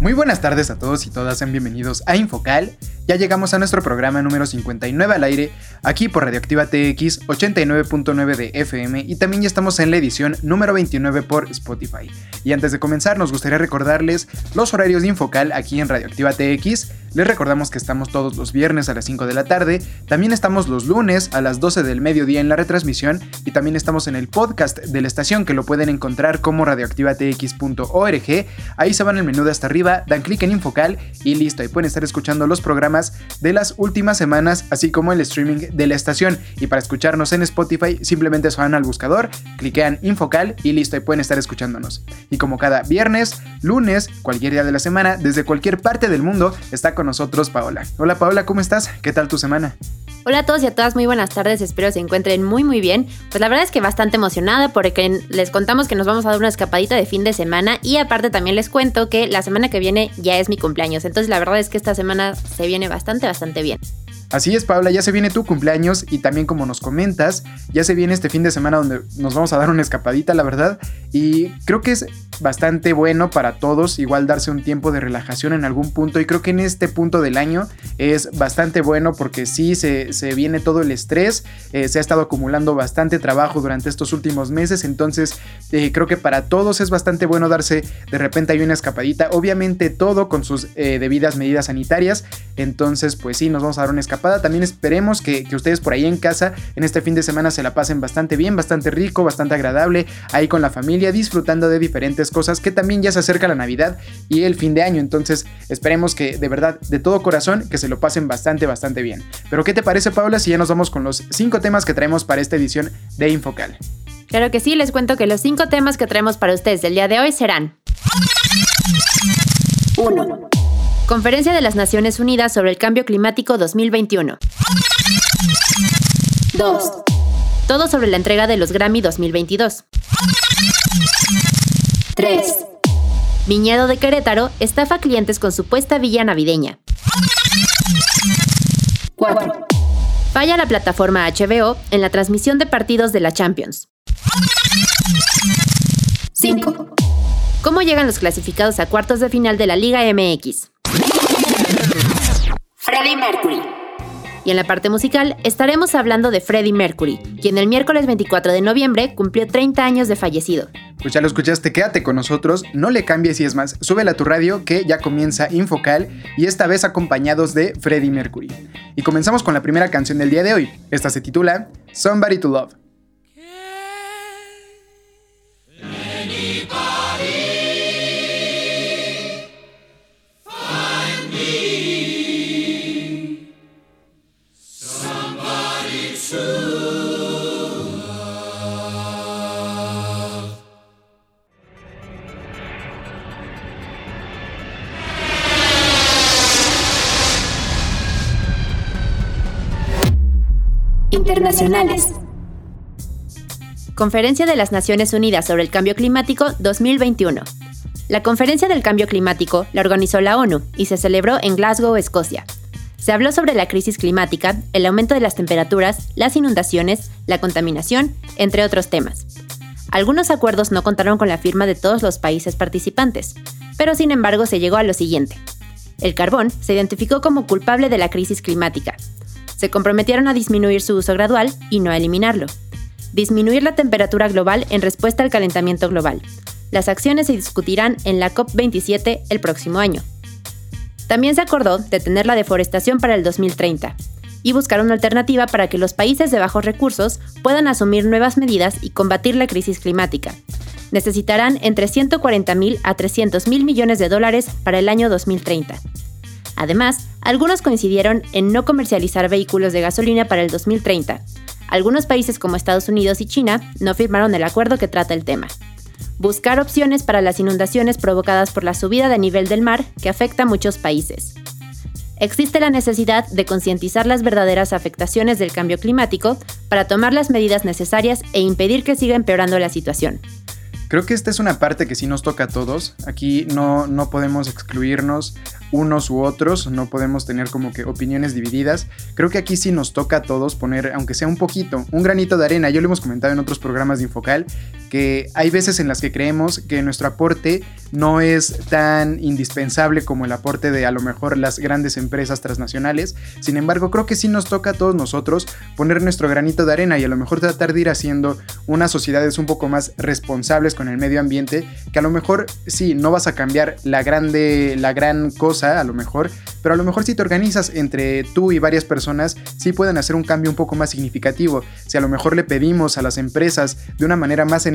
Muy buenas tardes a todos y todas, sean bienvenidos a Infocal. Ya llegamos a nuestro programa número 59 al aire, aquí por Radioactiva TX 89.9 de FM y también ya estamos en la edición número 29 por Spotify. Y antes de comenzar nos gustaría recordarles los horarios de Infocal aquí en Radioactiva TX. Les recordamos que estamos todos los viernes a las 5 de la tarde, también estamos los lunes a las 12 del mediodía en la retransmisión y también estamos en el podcast de la estación que lo pueden encontrar como radioactivatx.org. Ahí se van el menú de hasta arriba, dan clic en Infocal y listo, ahí pueden estar escuchando los programas de las últimas semanas, así como el streaming de la estación. Y para escucharnos en Spotify, simplemente se van al buscador, cliquean Infocal y listo, y pueden estar escuchándonos. Y como cada viernes, lunes, cualquier día de la semana, desde cualquier parte del mundo, está con nosotros Paola. Hola Paola, ¿cómo estás? ¿Qué tal tu semana? Hola a todos y a todas, muy buenas tardes, espero se encuentren muy muy bien. Pues la verdad es que bastante emocionada porque les contamos que nos vamos a dar una escapadita de fin de semana y aparte también les cuento que la semana que viene ya es mi cumpleaños, entonces la verdad es que esta semana se viene bastante bastante bien. Así es, Paula, ya se viene tu cumpleaños y también como nos comentas, ya se viene este fin de semana donde nos vamos a dar una escapadita, la verdad. Y creo que es bastante bueno para todos, igual darse un tiempo de relajación en algún punto. Y creo que en este punto del año es bastante bueno porque sí se, viene todo el estrés, eh, se ha estado acumulando bastante trabajo durante estos últimos meses. Entonces eh, creo que para todos es bastante bueno darse de repente hay una escapadita. Obviamente todo con sus eh, debidas medidas sanitarias. Entonces pues sí, nos vamos a dar una escapadita también esperemos que, ustedes por ahí en casa en este fin de semana se la pasen bastante bien, bastante rico, bastante agradable, ahí con la familia, disfrutando de diferentes cosas que también ya se acerca la Navidad y el fin de año. Entonces esperemos que de verdad, de todo corazón, que se lo pasen bastante, bastante bien. Pero ¿qué te parece Paula si ya nos vamos con los cinco temas que traemos para esta edición de Infocal? Claro que sí, les cuento que los cinco temas que traemos para ustedes del día de hoy serán... 1. Conferencia de las Naciones Unidas sobre el Cambio Climático 2021. 2. Todo sobre la entrega de los Grammy 2022. 3. Viñedo de Querétaro estafa clientes con supuesta villa navideña. 4. Falla la plataforma HBO en la transmisión de partidos de la Champions. 5. ¿Cómo llegan los clasificados a cuartos de final de la Liga MX? Freddie Mercury. Y en la parte musical estaremos hablando de Freddie Mercury, quien el miércoles 24 de noviembre cumplió 30 años de fallecido. Pues ya lo escuchaste, quédate con nosotros, no le cambies y es más, súbela a tu radio que ya comienza Infocal y esta vez acompañados de Freddie Mercury. Y comenzamos con la primera canción del día de hoy. Esta se titula Somebody to Love. Conferencia de las Naciones Unidas sobre el Cambio Climático 2021. La Conferencia del Cambio Climático la organizó la ONU y se celebró en Glasgow, Escocia. Se habló sobre la crisis climática, el aumento de las temperaturas, las inundaciones, la contaminación, entre otros temas. Algunos acuerdos no contaron con la firma de todos los países participantes. pero sin embargo se llegó a lo siguiente. El carbón se identificó como culpable de la crisis climática. Se comprometieron a disminuir su uso gradual y no a eliminarlo. Disminuir la temperatura global en respuesta al calentamiento global. Las acciones se discutirán en la COP27 el próximo año. También se acordó detener la deforestación para el 2030 y buscar una alternativa para que los países de bajos recursos puedan asumir nuevas medidas y combatir la crisis climática. Necesitarán entre 140.000 a 300.000 millones de dólares para el año 2030. Además, algunos coincidieron en no comercializar vehículos de gasolina para el 2030. Algunos países como Estados Unidos y China no firmaron el acuerdo que trata el tema. Buscar opciones para las inundaciones provocadas por la subida de nivel del mar que afecta a muchos países existe la necesidad de concientizar las verdaderas afectaciones del cambio climático para tomar las medidas necesarias e impedir que siga empeorando la situación. Creo que esta es una parte que sí nos toca a todos. Aquí no, no podemos excluirnos unos u otros, no podemos tener como que opiniones divididas. Creo que aquí sí nos toca a todos poner, aunque sea un poquito, un granito de arena. Yo lo hemos comentado en otros programas de Infocal, que hay veces en las que creemos que nuestro aporte no es tan indispensable como el aporte de a lo mejor las grandes empresas transnacionales. Sin embargo, creo que sí nos toca a todos nosotros poner nuestro granito de arena y a lo mejor tratar de ir haciendo unas sociedades un poco más responsables con el medio ambiente, que a lo mejor sí, no vas a cambiar la grande, la gran cosa a lo mejor, pero a lo mejor si te organizas entre tú y varias personas, sí pueden hacer un cambio un poco más significativo. Si a lo mejor le pedimos a las empresas de una manera más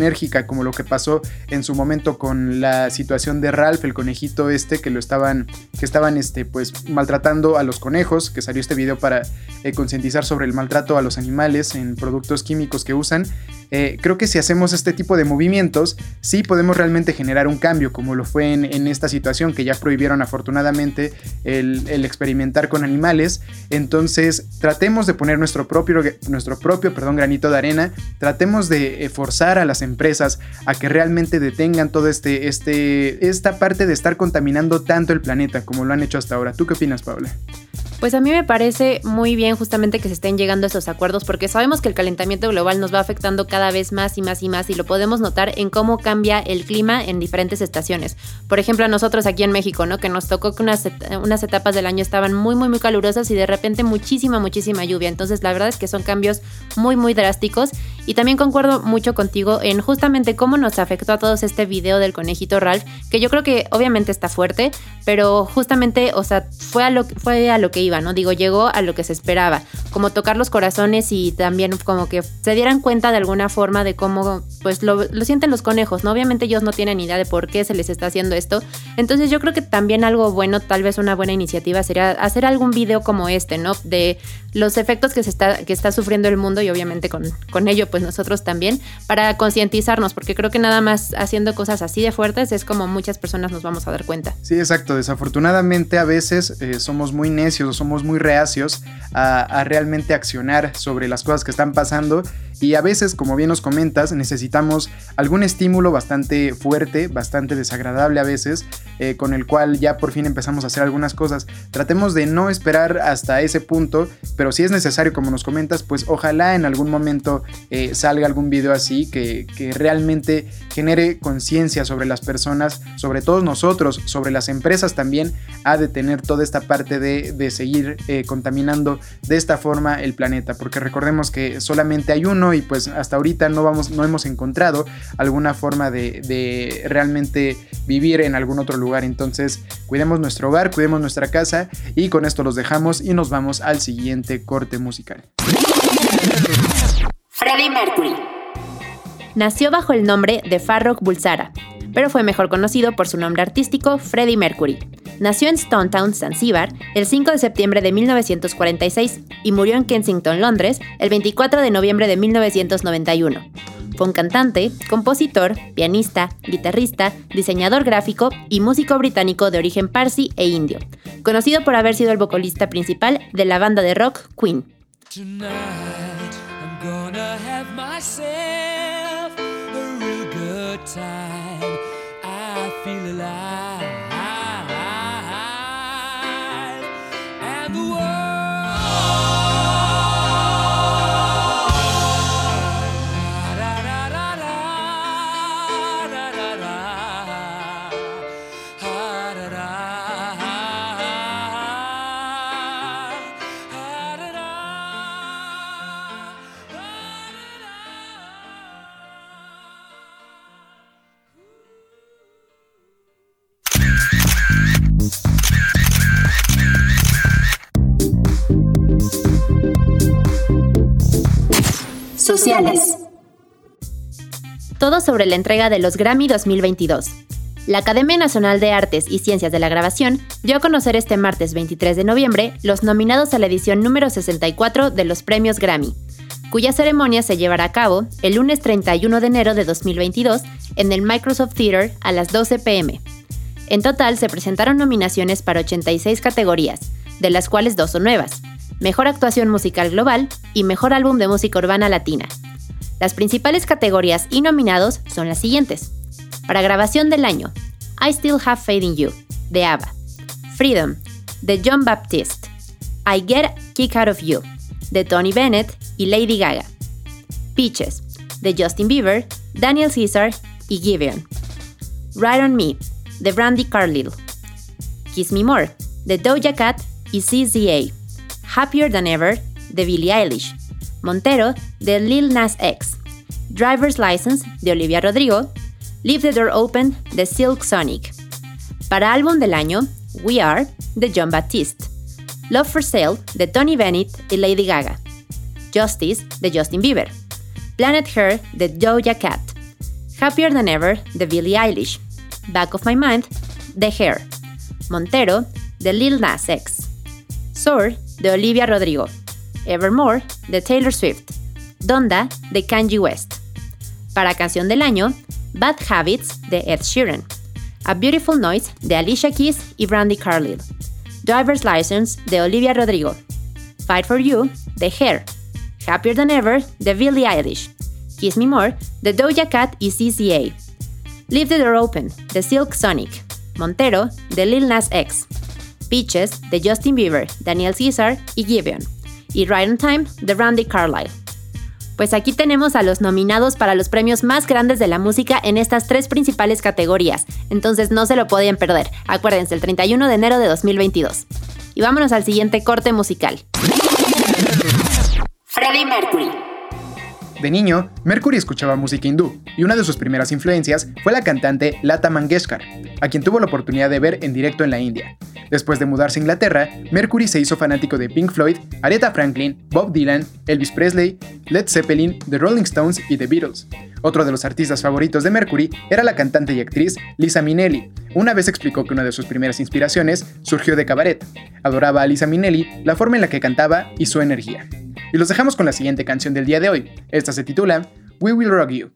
como lo que pasó en su momento con la situación de Ralph, el conejito este, que lo estaban, que estaban este, pues maltratando a los conejos, que salió este video para eh, concientizar sobre el maltrato a los animales en productos químicos que usan. Eh, creo que si hacemos este tipo de movimientos, sí podemos realmente generar un cambio, como lo fue en, esta situación que ya prohibieron afortunadamente el, experimentar con animales. Entonces, tratemos de poner nuestro propio, nuestro propio perdón, granito de arena, tratemos de eh, forzar a las empresas a que realmente detengan todo este, este, esta parte de estar contaminando tanto el planeta como lo han hecho hasta ahora. ¿Tú qué opinas, Paula? Pues a mí me parece muy bien justamente que se estén llegando a estos acuerdos porque sabemos que el calentamiento global nos va afectando cada vez más y más y más y lo podemos notar en cómo cambia el clima en diferentes estaciones. Por ejemplo, a nosotros aquí en México, ¿no? Que nos tocó que unas, unas etapas del año estaban muy, muy, muy calurosas y de repente muchísima, muchísima lluvia. Entonces, la verdad es que son cambios muy, muy drásticos y también concuerdo mucho contigo en justamente cómo nos afectó a todos este video del conejito Ralph, que yo creo que obviamente está fuerte, pero justamente, o sea, fue a lo, fue a lo que iba ¿no? Digo, llegó a lo que se esperaba, como tocar los corazones y también como que se dieran cuenta de alguna forma de cómo, pues lo, sienten los conejos, ¿no? Obviamente ellos no tienen idea de por qué se les está haciendo esto. Entonces yo creo que también algo bueno, tal vez una buena iniciativa sería hacer algún video como este, ¿no? De los efectos que se está, que está sufriendo el mundo y obviamente con, con ello, pues nosotros también, para concientizarnos, porque creo que nada más haciendo cosas así de fuertes es como muchas personas nos vamos a dar cuenta. Sí, exacto. Desafortunadamente a veces eh, somos muy necios, somos muy reacios a, realmente accionar sobre las cosas que están pasando y a veces, como bien nos comentas, necesitamos algún estímulo bastante fuerte, bastante desagradable a veces, eh, con el cual ya por fin empezamos a hacer algunas cosas. Tratemos de no esperar hasta ese punto, pero si es necesario, como nos comentas, pues ojalá en algún momento eh, salga algún video así que, realmente genere conciencia sobre las personas, sobre todos nosotros, sobre las empresas también, a detener toda esta parte de, seguir eh, contaminando de esta forma el planeta, porque recordemos que solamente hay uno y pues hasta ahorita no, vamos, no hemos encontrado alguna forma de, realmente vivir en algún otro lugar. Entonces cuidemos nuestro hogar, cuidemos nuestra casa y con esto los dejamos y nos vamos al siguiente corte musical. Freddie Mercury. Nació bajo el nombre de Farrokh Bulsara, pero fue mejor conocido por su nombre artístico Freddie Mercury. Nació en Stone Town, Zanzíbar, el 5 de septiembre de 1946 y murió en Kensington, Londres, el 24 de noviembre de 1991. Fue un cantante, compositor, pianista, guitarrista, diseñador gráfico y músico británico de origen parsi e indio, conocido por haber sido el vocalista principal de la banda de rock Queen. Sociales. Todo sobre la entrega de los Grammy 2022. La Academia Nacional de Artes y Ciencias de la Grabación dio a conocer este martes 23 de noviembre los nominados a la edición número 64 de los premios Grammy, cuya ceremonia se llevará a cabo el lunes 31 de enero de 2022 en el Microsoft Theater a las 12 pm. En total se presentaron nominaciones para 86 categorías, de las cuales dos son nuevas, Mejor Actuación Musical Global y Mejor Álbum de Música Urbana Latina. Las principales categorías y nominados son las siguientes. Para grabación del año, I Still Have Faith in You, de ABBA. Freedom, de John Baptiste. I Get a Kick Out of You, de Tony Bennett y Lady Gaga. Peaches, de Justin Bieber, Daniel Caesar y Giveon. Ride on Me, de Brandy Carlile. Kiss Me More, de Doja Cat y CZA. Happier Than Ever, de Billie Eilish. Montero, de Lil Nas X. Driver's License, de Olivia Rodrigo. Leave the Door Open, de Silk Sonic. Para álbum del año, We Are, de John Baptiste. Love for Sale, de Tony Bennett y Lady Gaga. Justice, de Justin Bieber. Planet Her, de Doja Cat. Happier Than Ever, de Billie Eilish. Back of My Mind, de Hair. Montero, de Lil Nas X. Soar, de Olivia Rodrigo. Evermore, de Taylor Swift. Donda, de Kanye West. Para canción del año, Bad Habits, de Ed Sheeran. A Beautiful Noise, de Alicia Keys y Brandy Carlile. Driver's License, de Olivia Rodrigo. Fight for You, de Hair. Happier Than Ever, de Billie Eilish. Kiss Me More, de Doja Cat y CCA. Leave the Door Open, de Silk Sonic. Montero, de Lil Nas X. Peaches, de Justin Bieber, Daniel Caesar y Giveon. Y Right on Time, de Randy Carlyle. Pues aquí tenemos a los nominados para los premios más grandes de la música en estas tres principales categorías, entonces no se lo podían perder. Acuérdense, el 31 de enero de 2022. Y vámonos al siguiente corte musical. Freddie Mercury. De niño, Mercury escuchaba música hindú, y una de sus primeras influencias fue la cantante Lata Mangeshkar, a quien tuvo la oportunidad de ver en directo en la India. Después de mudarse a Inglaterra, Mercury se hizo fanático de Pink Floyd, Aretha Franklin, Bob Dylan, Elvis Presley, Led Zeppelin, The Rolling Stones y The Beatles. Otro de los artistas favoritos de Mercury era la cantante y actriz Lisa Minnelli. Una vez explicó que una de sus primeras inspiraciones surgió de cabaret. Adoraba a Lisa Minnelli, la forma en la que cantaba y su energía. Y los dejamos con la siguiente canción del día de hoy. Esta se titula We Will Rock You.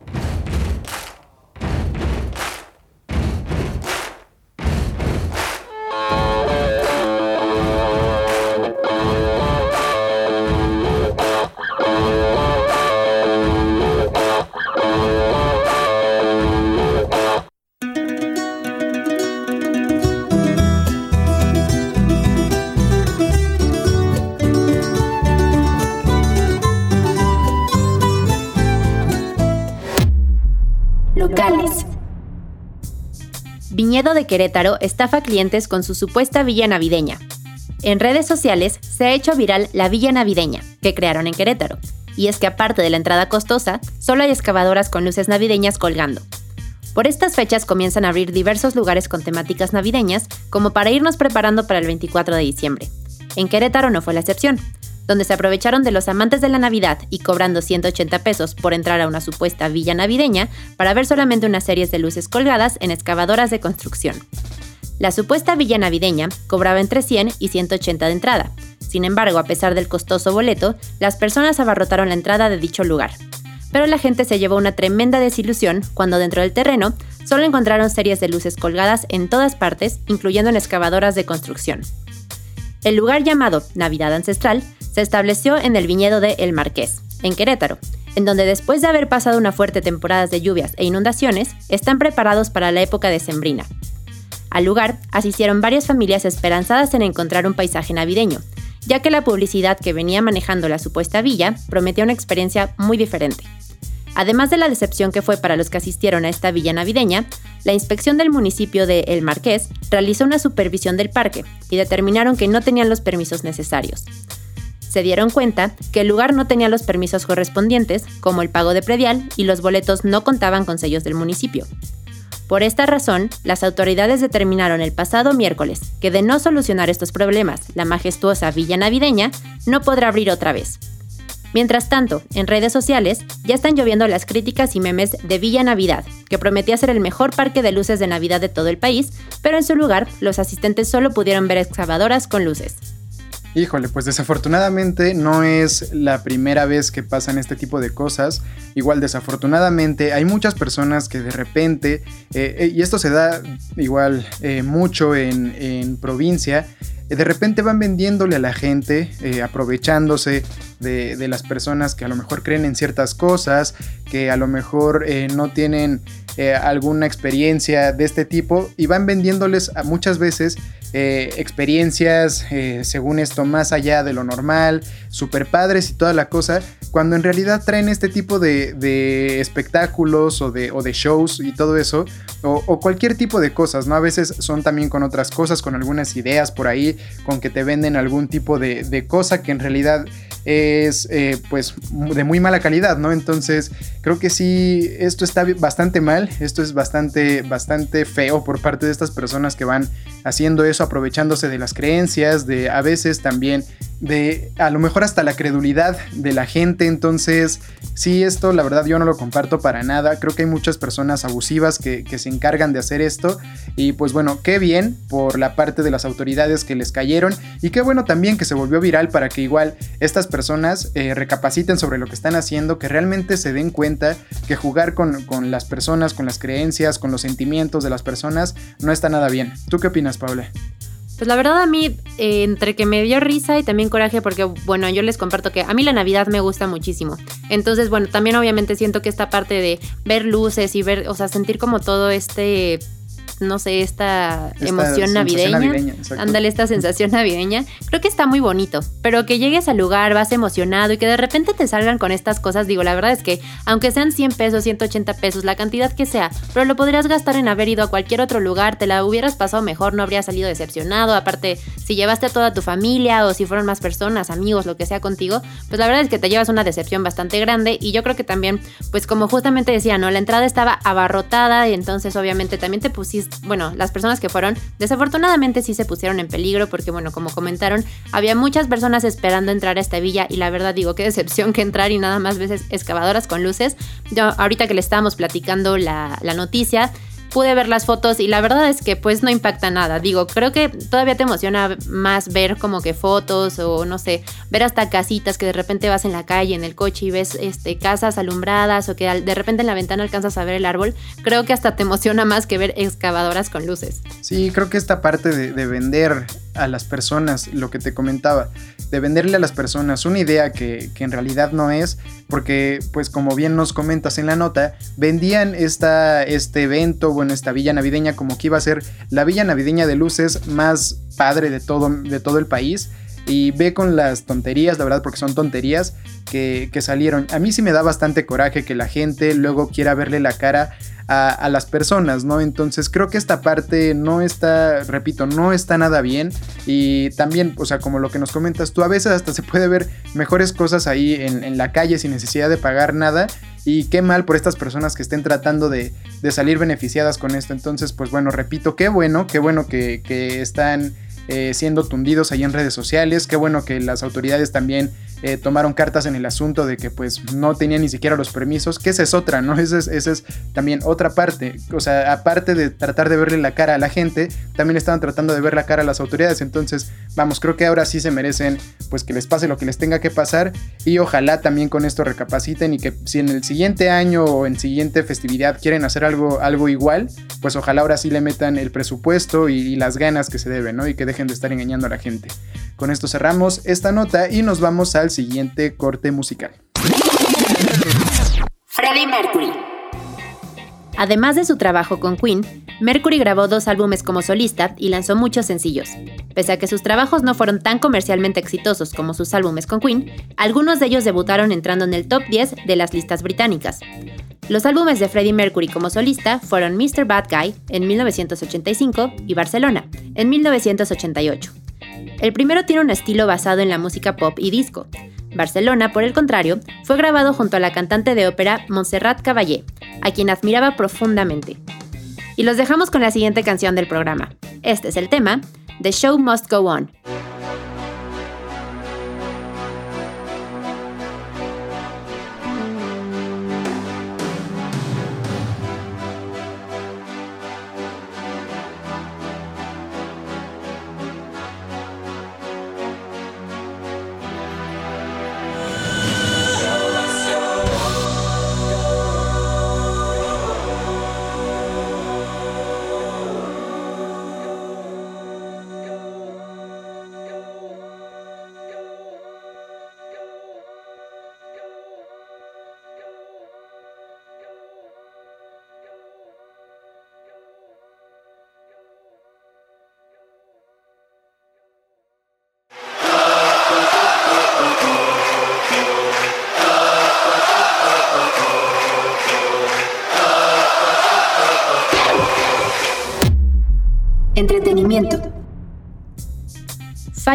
Viñedo de Querétaro estafa clientes con su supuesta villa navideña. En redes sociales se ha hecho viral la villa navideña que crearon en Querétaro, y es que aparte de la entrada costosa, solo hay excavadoras con luces navideñas colgando. Por estas fechas comienzan a abrir diversos lugares con temáticas navideñas, como para irnos preparando para el 24 de diciembre. En Querétaro no fue la excepción, donde se aprovecharon de los amantes de la Navidad y cobrando 180 pesos por entrar a una supuesta villa navideña para ver solamente unas series de luces colgadas en excavadoras de construcción. La supuesta villa navideña cobraba entre 100 y 180 de entrada. Sin embargo, a pesar del costoso boleto, las personas abarrotaron la entrada de dicho lugar. Pero la gente se llevó una tremenda desilusión cuando dentro del terreno solo encontraron series de luces colgadas en todas partes, incluyendo en excavadoras de construcción. El lugar llamado Navidad Ancestral se estableció en el viñedo de El Marqués, en Querétaro, en donde después de haber pasado una fuerte temporada de lluvias e inundaciones, están preparados para la época decembrina. Al lugar asistieron varias familias esperanzadas en encontrar un paisaje navideño, ya que la publicidad que venía manejando la supuesta villa prometía una experiencia muy diferente. Además de la decepción que fue para los que asistieron a esta villa navideña, la inspección del municipio de El Marqués realizó una supervisión del parque y determinaron que no tenían los permisos necesarios se dieron cuenta que el lugar no tenía los permisos correspondientes, como el pago de predial, y los boletos no contaban con sellos del municipio. Por esta razón, las autoridades determinaron el pasado miércoles que de no solucionar estos problemas, la majestuosa villa navideña no podrá abrir otra vez. Mientras tanto, en redes sociales ya están lloviendo las críticas y memes de Villa Navidad, que prometía ser el mejor parque de luces de Navidad de todo el país, pero en su lugar los asistentes solo pudieron ver excavadoras con luces. Híjole, pues desafortunadamente no es la primera vez que pasan este tipo de cosas. Igual desafortunadamente hay muchas personas que de repente, eh, eh, y esto se da igual eh, mucho en, en provincia, de repente van vendiéndole a la gente, aprovechándose de, las personas que a lo mejor creen en ciertas cosas, que a lo mejor no tienen alguna experiencia de este tipo y van vendiéndoles a muchas veces eh, experiencias, según esto, más allá de lo normal, super padres y toda la cosa, cuando en realidad traen este tipo de, espectáculos o de, shows y todo eso, o, cualquier tipo de cosas, ¿no? A veces son también con otras cosas, con algunas ideas por ahí, con que te venden algún tipo de, de cosa que en realidad es eh, pues de muy mala calidad, ¿no? Entonces creo que sí, esto está bastante mal, esto es bastante, bastante feo por parte de estas personas que van haciendo eso, aprovechándose de las creencias, de a veces también de a lo mejor hasta la credulidad de la gente. Entonces, sí, esto la verdad yo no lo comparto para nada. Creo que hay muchas personas abusivas que, se encargan de hacer esto. Y pues bueno, qué bien por la parte de las autoridades que les cayeron. Y qué bueno también que se volvió viral para que igual estas personas eh, recapaciten sobre lo que están haciendo, que realmente se den cuenta que jugar con, con las personas, con las creencias, con los sentimientos de las personas, no está nada bien. ¿Tú qué opinas, Paula? Pues la verdad a mí, eh, entre que me dio risa y también coraje, porque bueno, yo les comparto que a mí la Navidad me gusta muchísimo. Entonces, bueno, también obviamente siento que esta parte de ver luces y ver, o sea, sentir como todo este no sé, esta, emoción navideña. ándale, esta sensación navideña. Creo que está muy bonito, pero que llegues al lugar, vas emocionado y que de repente te salgan con estas cosas, digo, la verdad es que aunque sean 100 pesos, 180 pesos, la cantidad que sea, pero lo podrías gastar en haber ido a cualquier otro lugar, te la hubieras pasado mejor, no habrías salido decepcionado, aparte, si llevaste a toda tu familia o si fueron más personas, amigos, lo que sea contigo, pues la verdad es que te llevas una decepción bastante grande y yo creo que también, pues como justamente decía, ¿no? La entrada estaba abarrotada y entonces obviamente también te pusiste bueno, las personas que fueron, desafortunadamente sí se pusieron en peligro porque, bueno, como comentaron, había muchas personas esperando entrar a esta villa y la verdad digo, qué decepción que entrar y nada más veces excavadoras con luces. Yo ahorita que le estábamos platicando la, la noticia, pude ver las fotos y la verdad es que pues no impacta nada. Digo, creo que todavía te emociona más ver como que fotos o no sé, ver hasta casitas que de repente vas en la calle, en el coche y ves este, casas alumbradas o que de repente en la ventana alcanzas a ver el árbol. Creo que hasta te emociona más que ver excavadoras con luces. Sí, creo que esta parte de, de vender a las personas, lo que te comentaba, de venderle a las personas una idea que, en realidad no es, porque pues como bien nos comentas en la nota, vendían esta, este evento, bueno, esta villa navideña como que iba a ser la villa navideña de luces más padre de todo, de todo el país. Y ve con las tonterías, la verdad, porque son tonterías que, que salieron. A mí sí me da bastante coraje que la gente luego quiera verle la cara a, las personas, ¿no? Entonces creo que esta parte no está, repito, no está nada bien. Y también, o sea, como lo que nos comentas tú, a veces hasta se puede ver mejores cosas ahí en, la calle sin necesidad de pagar nada. Y qué mal por estas personas que estén tratando de, salir beneficiadas con esto. Entonces, pues bueno, repito, qué bueno, qué bueno que, están eh, siendo tundidos ahí en redes sociales. Qué bueno que las autoridades también eh, tomaron cartas en el asunto de que pues no tenían ni siquiera los permisos, que esa es otra, ¿no? Esa es, esa es también otra parte. O sea, aparte de tratar de verle la cara a la gente, también estaban tratando de ver la cara a las autoridades. Entonces, vamos, creo que ahora sí se merecen pues que les pase lo que les tenga que pasar y ojalá también con esto recapaciten y que si en el siguiente año o en siguiente festividad quieren hacer algo, algo igual, pues ojalá ahora sí le metan el presupuesto y, las ganas que se deben, ¿no? Y que dejen de estar engañando a la gente. Con esto cerramos esta nota y nos vamos al siguiente corte musical. Freddie Mercury. Además de su trabajo con Queen, Mercury grabó dos álbumes como solista y lanzó muchos sencillos. Pese a que sus trabajos no fueron tan comercialmente exitosos como sus álbumes con Queen, algunos de ellos debutaron entrando en el top 10 de las listas británicas. Los álbumes de Freddie Mercury como solista fueron Mr. Bad Guy en 1985 y Barcelona en 1988. El primero tiene un estilo basado en la música pop y disco. Barcelona, por el contrario, fue grabado junto a la cantante de ópera Montserrat Caballé, a quien admiraba profundamente. Y los dejamos con la siguiente canción del programa. Este es el tema, The Show Must Go On,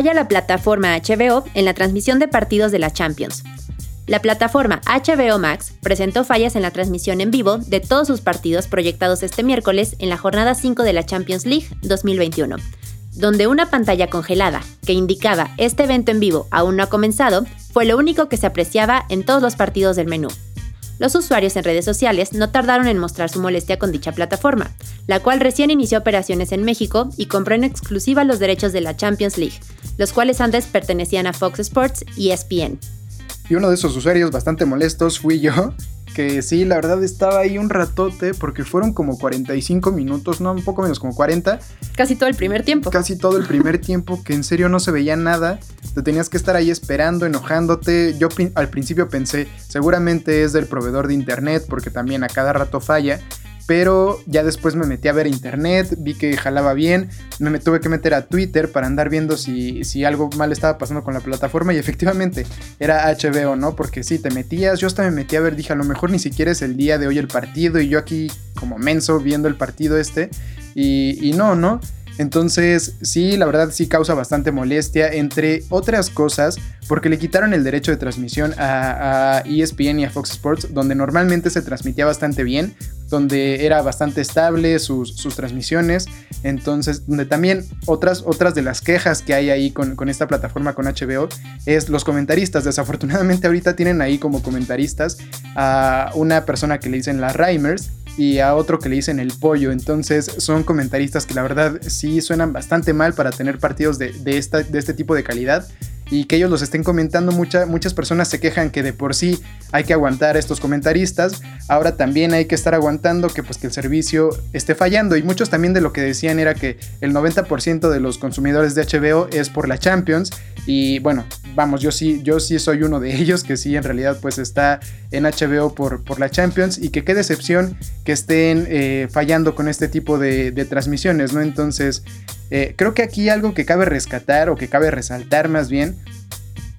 Falla la plataforma HBO en la transmisión de partidos de la Champions. La plataforma HBO Max presentó fallas en la transmisión en vivo de todos sus partidos proyectados este miércoles en la jornada 5 de la Champions League 2021, donde una pantalla congelada que indicaba este evento en vivo aún no ha comenzado fue lo único que se apreciaba en todos los partidos del menú. Los usuarios en redes sociales no tardaron en mostrar su molestia con dicha plataforma, la cual recién inició operaciones en México y compró en exclusiva los derechos de la Champions League, los cuales antes pertenecían a Fox Sports y ESPN. Y uno de esos usuarios bastante molestos fui yo, que sí, la verdad estaba ahí un ratote porque fueron como 45 minutos, no, un poco menos, como 40. Casi todo el primer tiempo. Casi todo el primer tiempo, que en serio no se veía nada. Te tenías que estar ahí esperando, enojándote. Yo al principio pensé, seguramente es del proveedor de internet porque también a cada rato falla pero ya después me metí a ver internet, vi que jalaba bien, me tuve que meter a Twitter para andar viendo si, si algo mal estaba pasando con la plataforma y efectivamente era HBO, ¿no? Porque sí, te metías, yo hasta me metí a ver, dije, a lo mejor ni siquiera es el día de hoy el partido y yo aquí como menso viendo el partido este y, y no, ¿no? Entonces, sí, la verdad sí causa bastante molestia, entre otras cosas, porque le quitaron el derecho de transmisión a, ESPN y a Fox Sports, donde normalmente se transmitía bastante bien, donde era bastante estable sus, transmisiones, entonces, donde también otras, otras de las quejas que hay ahí con, con esta plataforma con HBO es los comentaristas. Desafortunadamente ahorita tienen ahí como comentaristas a una persona que le dicen la Reimers, y a otro que le dicen el pollo. Entonces son comentaristas que la verdad sí suenan bastante mal para tener partidos de, esta, de este tipo de calidad y que ellos los estén comentando, muchas personas se quejan que de por sí hay que aguantar a estos comentaristas, ahora también hay que estar aguantando que pues que el servicio esté fallando. Y muchos también de lo que decían era que el 90% de los consumidores de HBO es por la Champions y bueno, vamos, yo sí, yo sí soy uno de ellos que sí en realidad pues está en HBO por, por la Champions y que qué decepción que estén eh, fallando con este tipo de, transmisiones, ¿no? Entonces eh, creo que aquí algo que cabe rescatar o que cabe resaltar más bien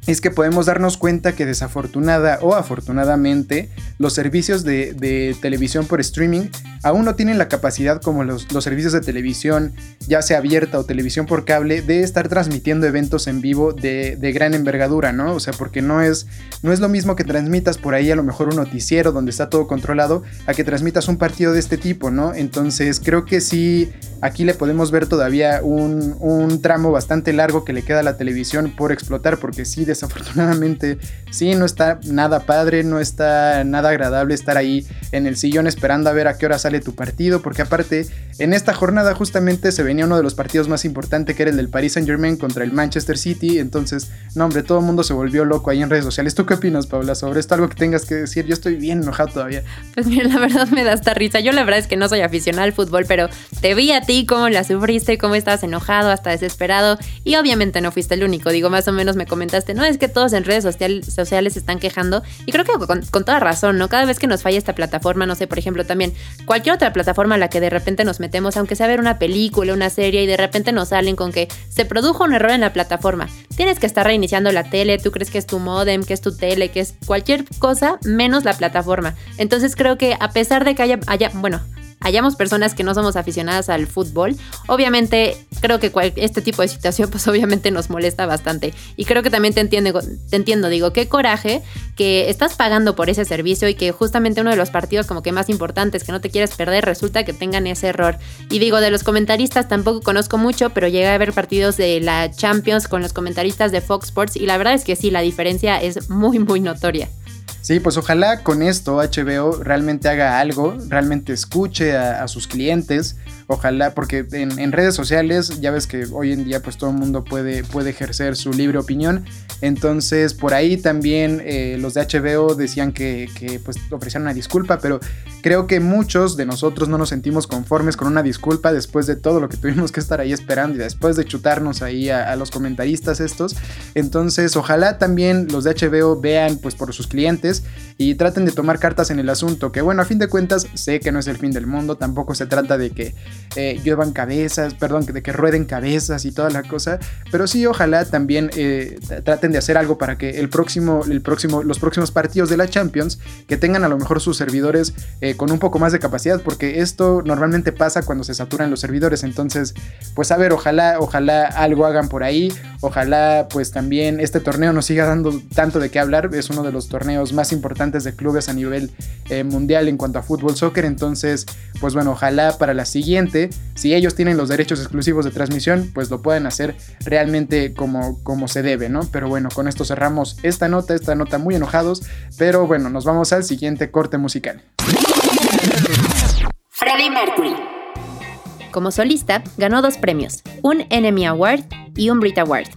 es que podemos darnos cuenta que desafortunada o afortunadamente los servicios de, televisión por streaming aún no tienen la capacidad como los, servicios de televisión, ya sea abierta o televisión por cable, de estar transmitiendo eventos en vivo de, gran envergadura, ¿no? O sea, porque no es, no es lo mismo que transmitas por ahí a lo mejor un noticiero donde está todo controlado a que transmitas un partido de este tipo, ¿no? Entonces creo que sí, aquí le podemos ver todavía un, un tramo bastante largo que le queda a la televisión por explotar, porque sí, desafortunadamente sí, no está nada padre, no está nada agradable estar ahí en el sillón esperando a ver a qué hora sale tu partido, porque aparte en esta jornada justamente se venía uno de los partidos más importantes que era el del Paris Saint Germain contra el Manchester City, entonces, no hombre, todo el mundo se volvió loco ahí en redes sociales. ¿Tú qué opinas, Paula, sobre esto? Algo que tengas que decir, yo estoy bien enojado todavía. Pues mira, la verdad me da esta risa, yo la verdad es que no soy aficionada al fútbol, pero te vi a ti cómo la sufriste, cómo estabas enojado, hasta desesperado, y obviamente no fuiste el único, digo, más o menos me comentaste, no, es que todos en redes sociales se están quejando, y creo que con, toda razón, ¿no? Cada vez que nos falla esta plataforma, no sé, por ejemplo, también cualquier otra plataforma a la que de repente nos metemos, aunque sea ver una película, una serie, y de repente nos salen con que se produjo un error en la plataforma. Tienes que estar reiniciando la tele, tú crees que es tu modem, que es tu tele, que es cualquier cosa menos la plataforma. Entonces creo que a pesar de que haya bueno, hayamos personas que no somos aficionadas al fútbol, obviamente creo que este tipo de situación pues obviamente nos molesta bastante. Y creo que también te entiendo, te entiendo, digo, qué coraje que estás pagando por ese servicio y que justamente uno de los partidos como que más importantes que no te quieres perder resulta que tengan ese error. Y digo, de los comentaristas tampoco conozco mucho, pero llegué a ver partidos de la Champions con los comentaristas de Fox Sports y la verdad es que sí, la diferencia es muy, muy notoria. Sí, pues ojalá con esto HBO realmente haga algo, realmente escuche a, sus clientes, ojalá, porque en, redes sociales ya ves que hoy en día pues todo el mundo puede, puede ejercer su libre opinión, entonces por ahí también eh, los de HBO decían que, que pues ofrecían una disculpa, pero creo que muchos de nosotros no nos sentimos conformes con una disculpa después de todo lo que tuvimos que estar ahí esperando y después de chutarnos ahí a, a los comentaristas estos, entonces ojalá también los de HBO vean pues por sus clientes, y traten de tomar cartas en el asunto, que bueno, a fin de cuentas sé que no es el fin del mundo, tampoco se trata de que eh, lluevan cabezas, perdón, de que rueden cabezas y toda la cosa, pero sí ojalá también eh, traten de hacer algo para que el próximo, el próximo, los próximos partidos de la Champions, que tengan a lo mejor sus servidores eh, con un poco más de capacidad, porque esto normalmente pasa cuando se saturan los servidores, entonces, pues a ver, ojalá, ojalá algo hagan por ahí, ojalá pues también este torneo nos siga dando tanto de qué hablar, es uno de los torneos más importantes de clubes a nivel eh, mundial en cuanto a fútbol, soccer, entonces, pues bueno, ojalá para la siguiente, si ellos tienen los derechos exclusivos de transmisión, pues lo pueden hacer realmente como, como se debe, ¿no? Pero bueno, con esto cerramos esta nota, esta nota muy enojados, pero bueno, nos vamos al siguiente corte musical. Freddie Mercury. Como solista, ganó dos premios, un Enemy Award y un Brit Award.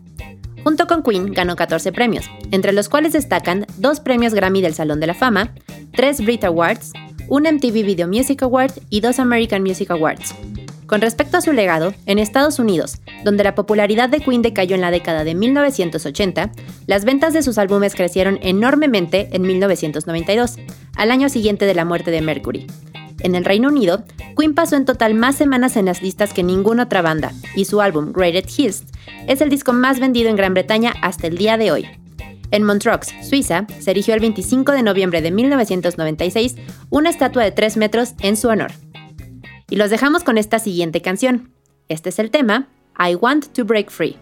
Junto con Queen ganó 14 premios, entre los cuales destacan dos premios Grammy del Salón de la Fama, tres Brit Awards, un MTV Video Music Award y dos American Music Awards. Con respecto a su legado, en Estados Unidos, donde la popularidad de Queen decayó en la década de 1980, las ventas de sus álbumes crecieron enormemente en 1992, al año siguiente de la muerte de Mercury. En el Reino Unido, Queen pasó en total más semanas en las listas que ninguna otra banda, y su álbum Greatest Hits es el disco más vendido en Gran Bretaña hasta el día de hoy. En Montreux, Suiza, se erigió el 25 de noviembre de 1996 una estatua de 3 metros en su honor. Y los dejamos con esta siguiente canción. Este es el tema, I Want to Break Free.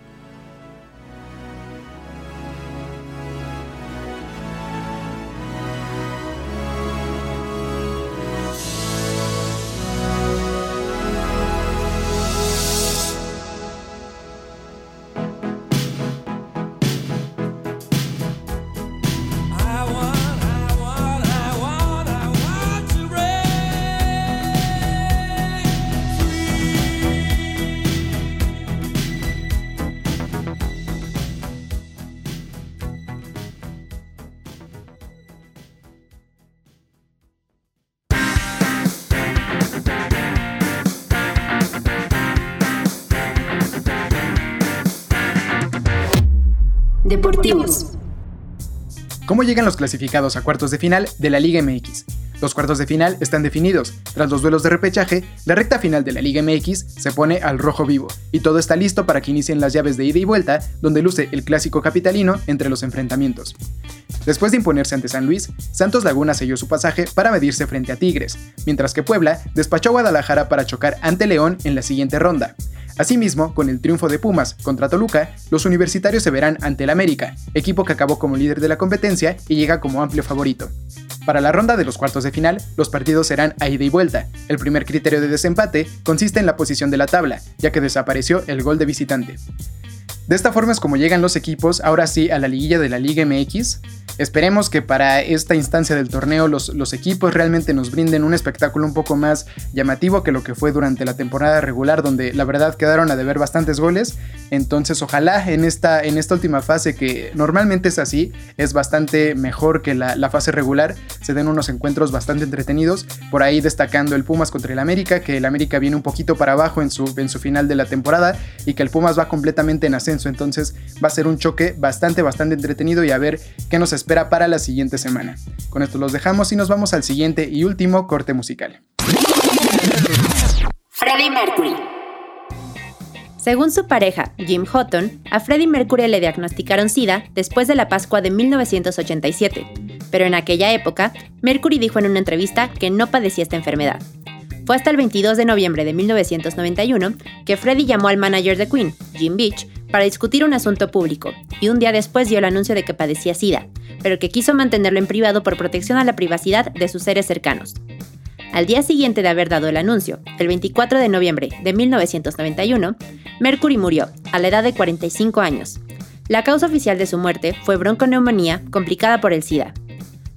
¿Cómo llegan los clasificados a cuartos de final de la Liga MX? Los cuartos de final están definidos. Tras los duelos de repechaje, la recta final de la Liga MX se pone al rojo vivo y todo está listo para que inicien las llaves de ida y vuelta, donde luce el clásico capitalino entre los enfrentamientos. Después de imponerse ante San Luis, Santos Laguna selló su pasaje para medirse frente a Tigres, mientras que Puebla despachó a Guadalajara para chocar ante León en la siguiente ronda. Asimismo, con el triunfo de Pumas contra Toluca, los universitarios se verán ante el América, equipo que acabó como líder de la competencia y llega como amplio favorito. Para la ronda de los cuartos de final, los partidos serán a ida y vuelta. El primer criterio de desempate consiste en la posición de la tabla, ya que desapareció el gol de visitante. De esta forma es como llegan los equipos ahora sí a la liguilla de la Liga MX. Esperemos que para esta instancia del torneo los, equipos realmente nos brinden un espectáculo un poco más llamativo que lo que fue durante la temporada regular, donde la verdad quedaron a deber bastantes goles. Entonces ojalá en esta, en esta última fase, que normalmente es así, es bastante mejor que la, la fase regular, se den unos encuentros bastante entretenidos. Por ahí destacando el Pumas contra el América, que el América viene un poquito para abajo en su, en su final de la temporada y que el Pumas va completamente en ascenso. Entonces va a ser un choque bastante, bastante entretenido y a ver qué nos espera para la siguiente semana. Con esto los dejamos y nos vamos al siguiente y último corte musical. Freddie Mercury. Según su pareja, Jim Houghton, a Freddie Mercury le diagnosticaron SIDA después de la Pascua de 1987, pero en aquella época, Mercury dijo en una entrevista que no padecía esta enfermedad. Fue hasta el 22 de noviembre de 1991 que Freddie llamó al manager de Queen, Jim Beach, para discutir un asunto público, y un día después dio el anuncio de que padecía SIDA, pero que quiso mantenerlo en privado por protección a la privacidad de sus seres cercanos. Al día siguiente de haber dado el anuncio, el 24 de noviembre de 1991, Mercury murió, a la edad de 45 años. La causa oficial de su muerte fue bronconeumonía complicada por el SIDA.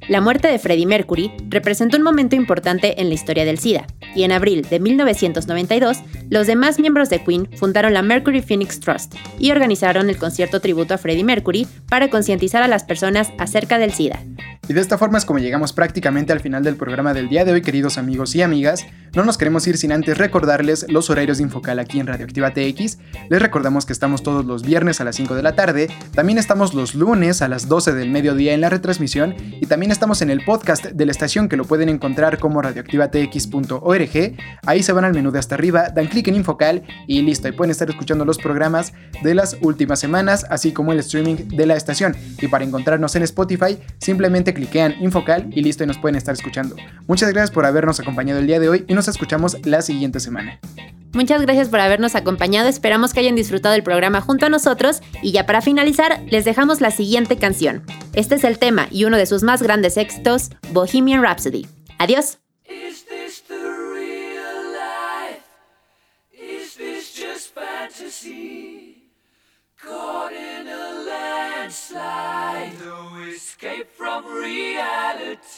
La muerte de Freddie Mercury representó un momento importante en la historia del SIDA, y en abril de 1992, los demás miembros de Queen fundaron la Mercury Phoenix Trust y organizaron el concierto tributo a Freddie Mercury para concientizar a las personas acerca del SIDA. Y de esta forma es como llegamos prácticamente al final del programa del día de hoy, queridos amigos y amigas. no nos queremos ir sin antes recordarles los horarios de Infocal aquí en Radioactiva TX. Les recordamos que estamos todos los viernes a las 5 de la tarde, también estamos los lunes a las 12 del mediodía en la retransmisión y también estamos en el podcast de la estación que lo pueden encontrar como radioactivatx.org. Ahí se van al menú de hasta arriba, dan clic en Infocal y listo, y pueden estar escuchando los programas de las últimas semanas, así como el streaming de la estación. Y para encontrarnos en Spotify, simplemente cliquean Infocal y listo, y nos pueden estar escuchando. Muchas gracias por habernos acompañado el día de hoy y nos escuchamos la siguiente semana. Muchas gracias por habernos acompañado, esperamos que hayan disfrutado el programa junto a nosotros y ya para finalizar les dejamos la siguiente canción. Este es el tema y uno de sus más grandes de Sextos, Bohemian Rhapsody. Adiós. Escape from reality.